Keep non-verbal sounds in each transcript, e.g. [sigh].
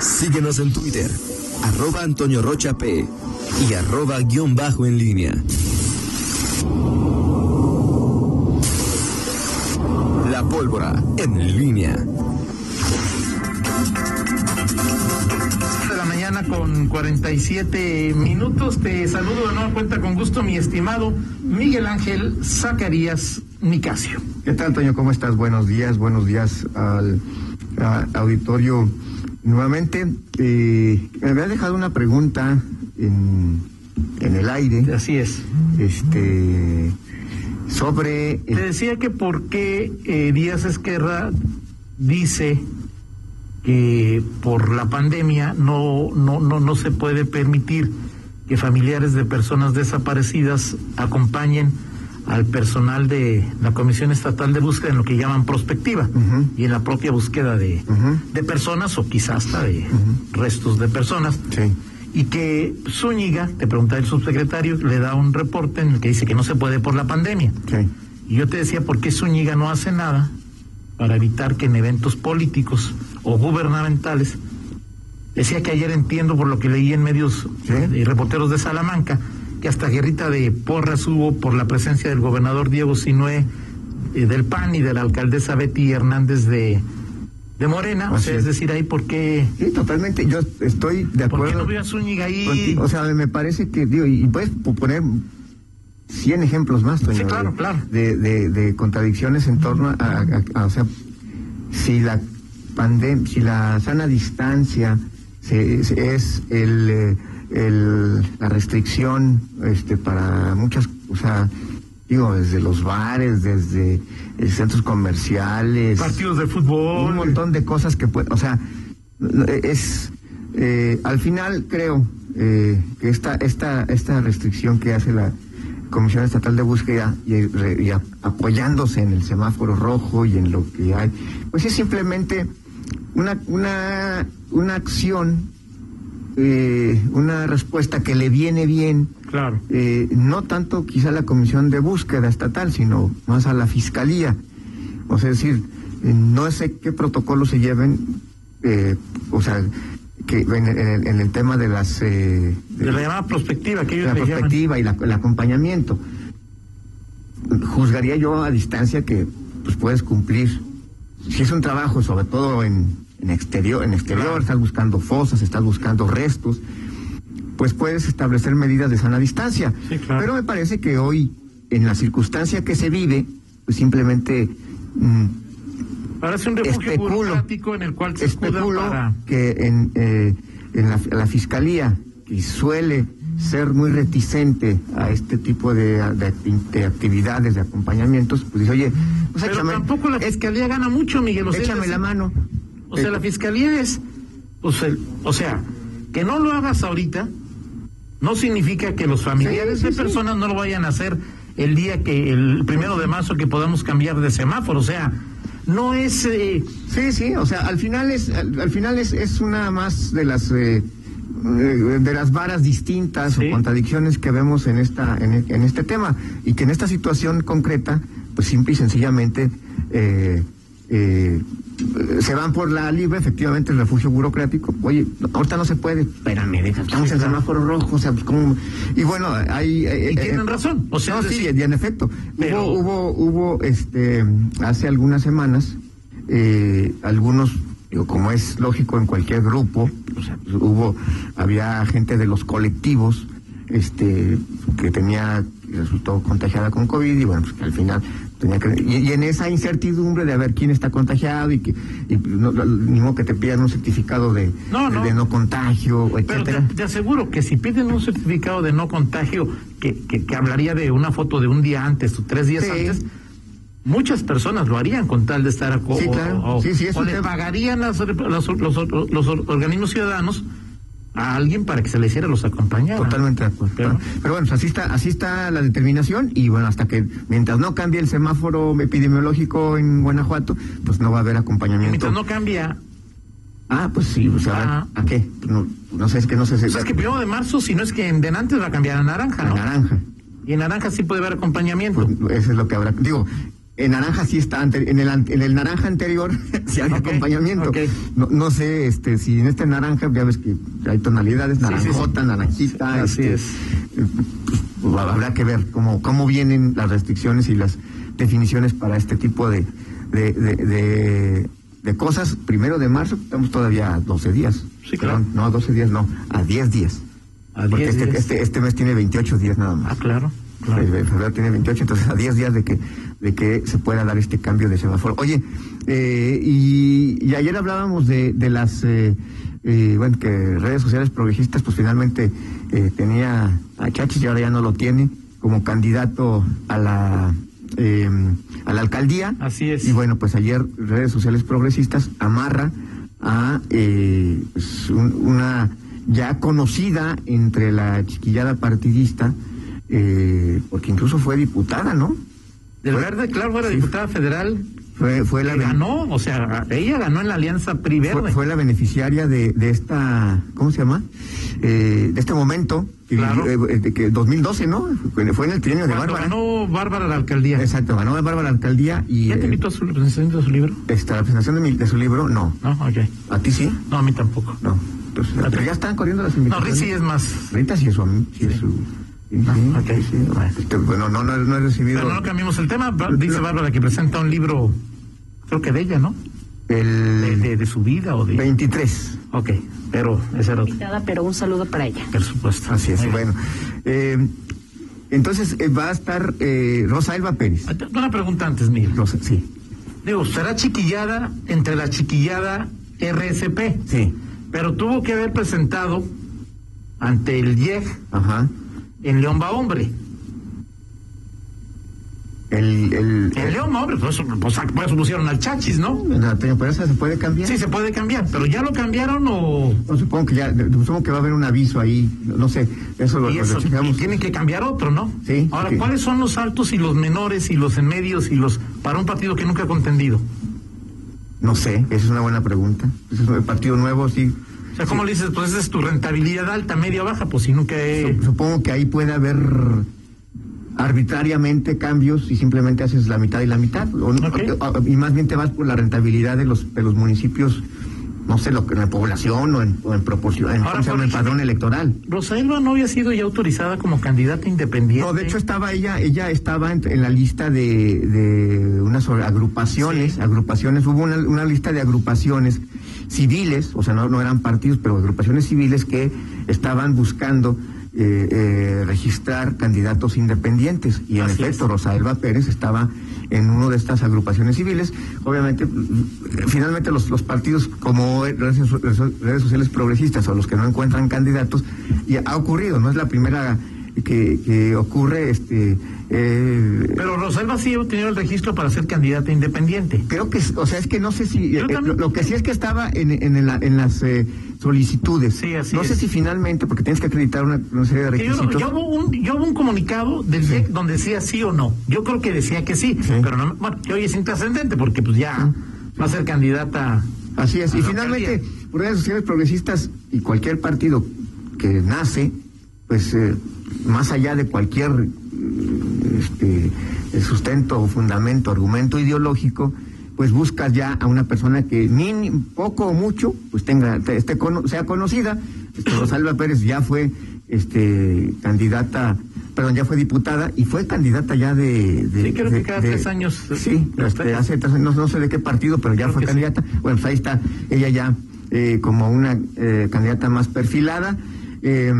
Síguenos en Twitter, arroba Antonio Rocha P y arroba guion bajo en línea. La pólvora en línea. De la mañana con 47 minutos. Te saludo de nueva cuenta con gusto, mi estimado Miguel Ángel Zacarías Nicasio. ¿Qué tal, Antonio? ¿Cómo estás? Buenos días, buenos días al a- auditorio. Nuevamente, eh, me había dejado una pregunta en, en el aire, Así es. este, sobre Te decía que por qué eh, Díaz Esquerra dice que por la pandemia no, no, no, no se puede permitir que familiares de personas desaparecidas acompañen al personal de la Comisión Estatal de Búsqueda en lo que llaman prospectiva y en la propia búsqueda de, de personas o quizás hasta de restos de personas Sí. y que Zúñiga, te preguntaba el subsecretario, le da un reporte en el que dice que no se puede por la pandemia. Sí. Y yo te decía, ¿por qué Zúñiga no hace nada para evitar que en eventos políticos o gubernamentales, decía que ayer entiendo por lo que leí en medios Sí. y reporteros de Salamanca, que hasta guerrita de porras hubo por la presencia del gobernador Diego Sinué eh, del PAN y de la alcaldesa Betty Hernández de, de Morena, o sea, es. es decir, ahí por qué, Sí, totalmente. Yo estoy de por qué acuerdo. no veo a Zúñiga ahí. contigo. O sea, me parece que, digo, y puedes po- poner 100 ejemplos más, Toño, Sí, claro, de, claro. De, de, de contradicciones en torno a, a- a- o sea, si la pandemia, si la sana distancia se- se- es el, eh, el- la restricción este para muchas, o sea, digo, desde los bares, desde eh, centros comerciales, partidos de fútbol. un montón de cosas que pueden, o sea, es eh, al final creo eh, que esta esta esta restricción que hace la Comisión Estatal de Búsqueda y, re- y a- apoyándose en el semáforo rojo y en lo que hay, pues es simplemente una una una acción eh, una respuesta que le viene bien Claro. eh, no tanto quizá a la Comisión de Búsqueda Estatal, sino más a la Fiscalía. O sea, es decir, eh, no sé qué protocolos se lleven, eh, o sea, que en, en el, en el tema de las... eh, De la llamada prospectiva, que ellos la llaman. perspectiva y la- el acompañamiento. Juzgaría yo a distancia que pues puedes cumplir. Si es un trabajo, sobre todo en, en exterior, en exterior, estás buscando fosas, estás buscando restos, pues puedes establecer medidas de sana distancia. Sí, claro. Pero me parece que hoy, en la circunstancia que se vive, pues simplemente mm, Parece un refugio Especulo. burocrático en el cual se especulo para... que en, eh, en la, la fiscalía, que suele ser muy reticente a este tipo de, de acti- de actividades, de acompañamientos, pues dice, oye, pues Pero échame, tampoco la fiscalía gana mucho, Miguel. O sea, échame es la mano. O sea, la fiscalía es... pues, el- o sea, que no lo hagas ahorita no significa que los familiares Sí, sí, de sí. personas no lo vayan a hacer el día que, el primero de marzo, que podamos cambiar de semáforo. O sea, no es... eh, Sí, sí, o sea, al final es, al, al final es, es una más de las eh, eh, de las varas distintas o contradicciones que vemos en esta en, en este tema y que en esta situación concreta, pues simple y sencillamente eh, eh, se van por la libre, efectivamente el refugio burocrático. Oye, ahorita no se puede. Espérame, deja, estamos en semáforo rojo, o sea, pues como y bueno, hay eh, Y eh, tienen razón, o sea, no, sí, decir- y en efecto. Pero- Hubo, hubo, hubo, este, hace algunas semanas, eh, algunos, digo, como es lógico en cualquier grupo, o sea, pues, hubo, había gente de los colectivos, este, que tenía, resultó contagiada con COVID y bueno, pues al final tenía que, y, y en esa incertidumbre de a ver quién está contagiado y que, y no, ni modo que te pidan un certificado de No, no. de no contagio, Pero te, etcétera. te aseguro que si piden un certificado de no contagio, que, que, que hablaría de una foto de un día antes o tres días Sí. antes, muchas personas lo harían con tal de estar a Sí, claro. o, o- Sí, o le pagarían las- los- los- los organismos ciudadanos a alguien para que se le hiciera los acompañara. Totalmente de acuerdo. Pero- Pero, bueno, pues así está, así está la determinación y bueno, hasta que mientras no cambie el semáforo epidemiológico en Guanajuato, pues no va a haber acompañamiento. Mientras no cambia, Ah, pues sí, o sea, a, ver, Ah. ¿a qué? No, no sé, es que no sé si pues es que primero de marzo, si no es que en de antes va a cambiar a naranja, a ¿no? naranja. Y en naranja sí puede haber acompañamiento. Pues eso es lo que habrá. Digo, En naranja sí está, en el, en el naranja anterior [laughs] sí hay Ok, acompañamiento. No, no sé este si en este naranja, ya ves que hay tonalidades, Sí, sí, sí. naranjota, naranjita. Sí, así este, es. eh, pues, habrá que ver cómo, cómo vienen las restricciones y las definiciones para este tipo de, de, de, de- de cosas. Primero de marzo, estamos todavía a 12 días. Sí, claro. Perdón, no, a 12 días, no, a 10 días. A Porque 10 este, días. Este, este mes tiene 28 días nada más. Ah, claro, claro. Eh, febrero tiene 28, entonces a 10 días de que de que se pueda dar este cambio de semáforo. Oye, eh, y, y ayer hablábamos de, de las eh, eh, bueno, que redes sociales progresistas, pues finalmente eh, tenía a Chachis y ahora ya no lo tiene como candidato a la eh, a la alcaldía. Así es. Y bueno, pues ayer redes sociales progresistas amarra a eh, pues, un- una ya conocida entre la chiquillada partidista, eh, porque incluso fue diputada, ¿no? Del Fue- Verde, claro, era sí. diputada federal. Fue, fue la ganó, o sea, ella ganó en la alianza PRI fue, Verde. fue la beneficiaria de, de esta, ¿cómo se llama? Eh, de este momento, que, Claro. eh, de que 2012, ¿no? Fue, fue en el trienio de Bárbara. ganó Bárbara la alcaldía. Exacto, ganó Bárbara la alcaldía y ¿Ya te eh, invitó a su presentación de su libro? esta, la presentación de, mi- de su libro, no. No, ok. ¿A ti sí? No, a mí tampoco. No. Entonces, pero ya están corriendo las No, invitaciones. Rizzi es más. Rita sí es su sí es su... sí. Este, bueno, no, no, no he recibido Pero no cambiamos el tema. Dice Bárbara que presenta un libro, creo que de ella, ¿no? El de, de su vida o de. 23. Ok, pero ese era otro. pero un saludo para ella. Por supuesto. Así es, bueno. Eh, entonces eh, va a estar eh, Rosa Elba Pérez. Ah, Una pregunta antes, Miguel. Rosa, sí, Digo, será chiquillada entre la chiquillada RSP, sí. pero tuvo que haber presentado ante el IEG Ajá. En León va hombre. El, León va hombre, pues, pues, por eso pusieron al chachis, ¿no? Antonio Peraza se puede cambiar. Sí, se puede cambiar, pero ya lo cambiaron o. No, supongo que ya, supongo que va a haber un aviso ahí, no sé, eso lo, Y, lo eso, checamos. y tienen que cambiar otro, ¿no? Sí, Ahora, sí. ¿cuáles son los altos y los menores y los en medios y los para un partido que nunca ha contendido? No sé, esa es una buena pregunta. Es un partido nuevo, sí. O sea, ¿cómo le dices? Pues esa es tu rentabilidad alta, media, baja, pues si nunca he... Sup- Supongo que ahí puede haber arbitrariamente cambios y simplemente haces la mitad y la mitad. O- Ok. o- y más bien te vas por la rentabilidad de los, de los municipios, no sé, lo, que- en la población o en, o en proporción, en, Ahora, en ejemplo, padrón electoral. Rosaelba no había sido ya autorizada como candidata independiente. No, de hecho estaba ella, ella estaba en, en la lista de, de unas agrupaciones, Sí. agrupaciones, hubo una, una lista de agrupaciones civiles, o sea, no, no eran partidos, pero agrupaciones civiles que estaban buscando eh, eh, registrar candidatos independientes. Y en Así efecto, es. Rosa Elba Pérez estaba en una de estas agrupaciones civiles. Obviamente, finalmente los, los partidos como redes, redes sociales progresistas o los que no encuentran candidatos, y ha ocurrido, no es la primera que, que ocurre, este, eh, Pero Rosalba sí ha tenido el registro para ser candidata independiente. creo que, o sea, es que no sé si, eh, también- lo, lo que sí es que estaba en, en, en la- en las eh, solicitudes. Sí, así no sé si finalmente, porque tienes que acreditar una, una serie de Yo, requisitos. yo hubo un, yo hubo un comunicado del IEC donde decía sí o no. Yo creo que decía que sí, Sí. pero no, bueno, que hoy es intrascendente porque pues ya va a ser candidata. Así es. Y finalmente, por redes sociales progresistas y cualquier partido que nace, pues eh, más allá de cualquier este, sustento, fundamento, argumento ideológico, pues buscas ya a una persona que ni poco o mucho, pues tenga, te- esté sea conocida. Este, Rosalba Pérez ya fue este candidata, perdón, ya fue diputada y fue candidata ya de, de- Sí, creo de- que cada de- tres años, Sí, este, hace tres años, no, sé de qué partido, pero ya Creo fue sí. candidata. Bueno, pues ahí está ella ya eh, como una eh, candidata más perfilada. Eh,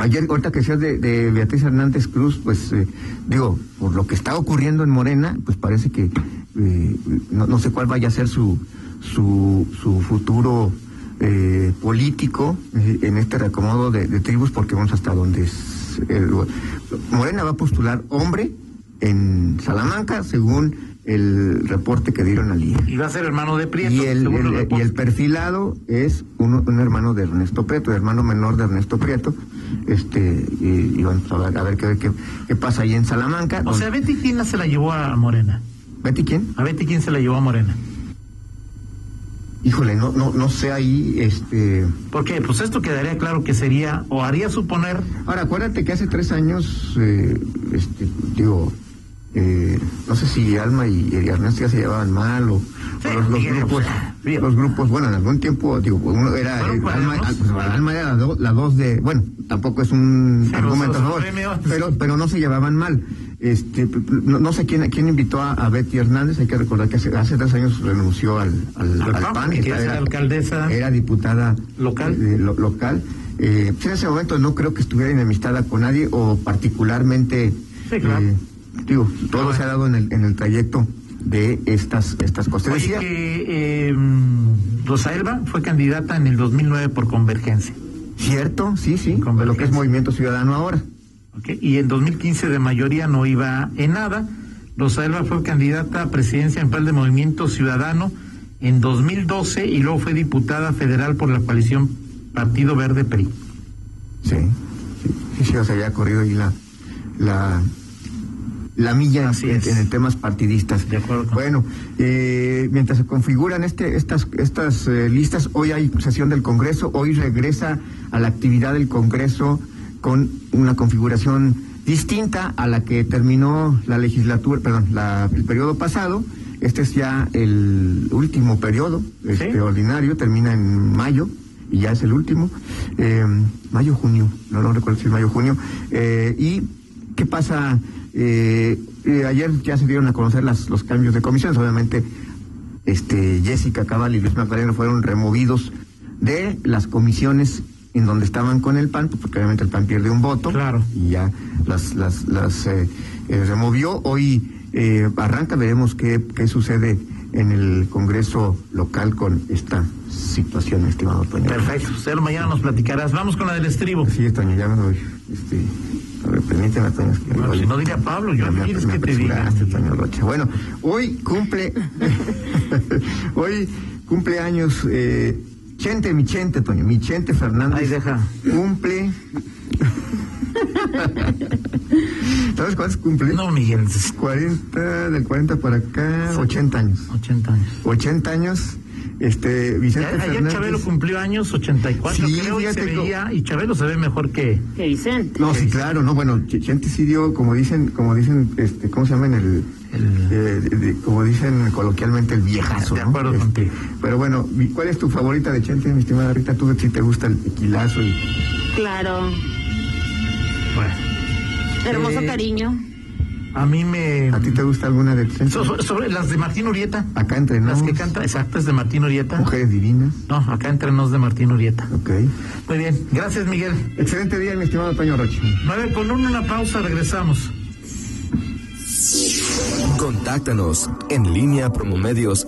ayer, ahorita que decías de, de Beatriz Hernández Cruz, pues eh, digo, por lo que está ocurriendo en Morena, pues parece que eh, no, no sé cuál vaya a ser su, su, su futuro eh, político eh, en este reacomodo de, de tribus, porque vamos hasta donde es, Morena va a postular hombre en Salamanca, según el reporte que dieron al IE. Y va a ser hermano de Prieto. Y el, y perfilado es un, un hermano de Ernesto Prieto, el hermano menor de Ernesto Prieto. Este, y, y vamos a ver, a ver qué, qué, qué pasa ahí en Salamanca. O sea, Betty quién se la llevó a Morena. ¿Betty quién? A Betty quién se la llevó a Morena. Híjole, no, no, no sé ahí, este. Porque pues esto quedaría claro que sería o haría suponer Ahora, acuérdate que hace tres años, eh, este, digo, eh, no sé si Alma y, Ernesto ya se llevaban mal o, los, grupos, los grupos, bueno, en algún tiempo, digo, uno era, Alma, Alma, era la, dos de, bueno, tampoco es un argumento, pero, pero no se llevaban mal. Este, no, sé quién, quién invitó a, Betty Hernández, hay que recordar que hace, hace tres años renunció al, al, PAN, era, alcaldesa era diputada local. Eh, local. Eh, pues en ese momento no creo que estuviera enemistada con nadie o particularmente sí, claro. Digo, todo se ha dado en el, en el trayecto de estas, estas cosas. Oye, que eh, Rosa Elba fue candidata en el 2009 por Convergencia. ¿Cierto? Sí, sí, de lo que es Movimiento Ciudadano ahora. Okay. Y en 2015 de mayoría no iba en nada. Rosa Elba fue candidata a presidencia en plan de Movimiento Ciudadano en 2012 y luego fue diputada federal por la coalición Partido Verde PRI. Sí, sí, sí, o sea, ya ha corrido ahí la, la la milla en, en, temas partidistas. De acuerdo. Bueno, eh, mientras se configuran este, estas, estas eh, listas, hoy hay sesión del Congreso, hoy regresa a la actividad del Congreso con una configuración distinta a la que terminó la legislatura, perdón, la, el periodo pasado. Este es ya el último periodo este, ordinario, termina en mayo y ya es el último. Eh, mayo, junio, no, no recuerdo si es mayo, junio. ¿Y qué pasa? Eh, eh, ayer ya se dieron a conocer las, los cambios de comisiones. Obviamente, este, Jessica Cabal y Luis Magdaleno fueron removidos de las comisiones en donde estaban con el PAN, porque obviamente el PAN pierde un voto. Claro. Y ya las, las, las eh, eh, removió. Hoy arranca, veremos qué, qué sucede en el Congreso local con esta situación, estimado Toño. Perfecto. Mañana nos platicarás. Vamos con la del estribo. Sí, Toño, ya me voy. Este, permíteme, Toño. Bueno, si no diría Pablo, yo me, quieres que te diga. Toño Rocha. Bueno, hoy cumple, [laughs] hoy cumple años eh, Chente, mi Chente, Toño, mi Chente Fernández. Ahí deja. Cumple. [laughs] ¿Sabes cuántos cumple? No, Miguel. 40, del 40 para acá, 80 años. 80 años. 80 años este, Vicente Ayer Fernández. Chabelo cumplió años 84, sí, creo, y se veía, y Chabelo se ve mejor que... Que Vicente. No, sí, claro, no, bueno, Vicente sí dio, como dicen, como dicen, este, ¿cómo se llama en el... Eh, como dicen coloquialmente, el viejazo. De acuerdo ¿no? contigo. Pero bueno, ¿cuál es tu favorita de Chente, mi estimada Rita? Tú si te gusta el tequilazo y... Claro. Bueno. Hermoso Eh, cariño. A mí me... ¿A ti te gusta alguna de Chente? So- so- sobre las de Martín Urieta. Acá entrenamos. Las que canta, exactas de Martín Urieta. Mujeres divinas. No, acá entre nos de Martín Urieta. Ok. Muy bien, gracias Miguel. Excelente día, mi estimado Toño Rocha. 9 con 1, una pausa, regresamos. Contáctanos en línea promomedios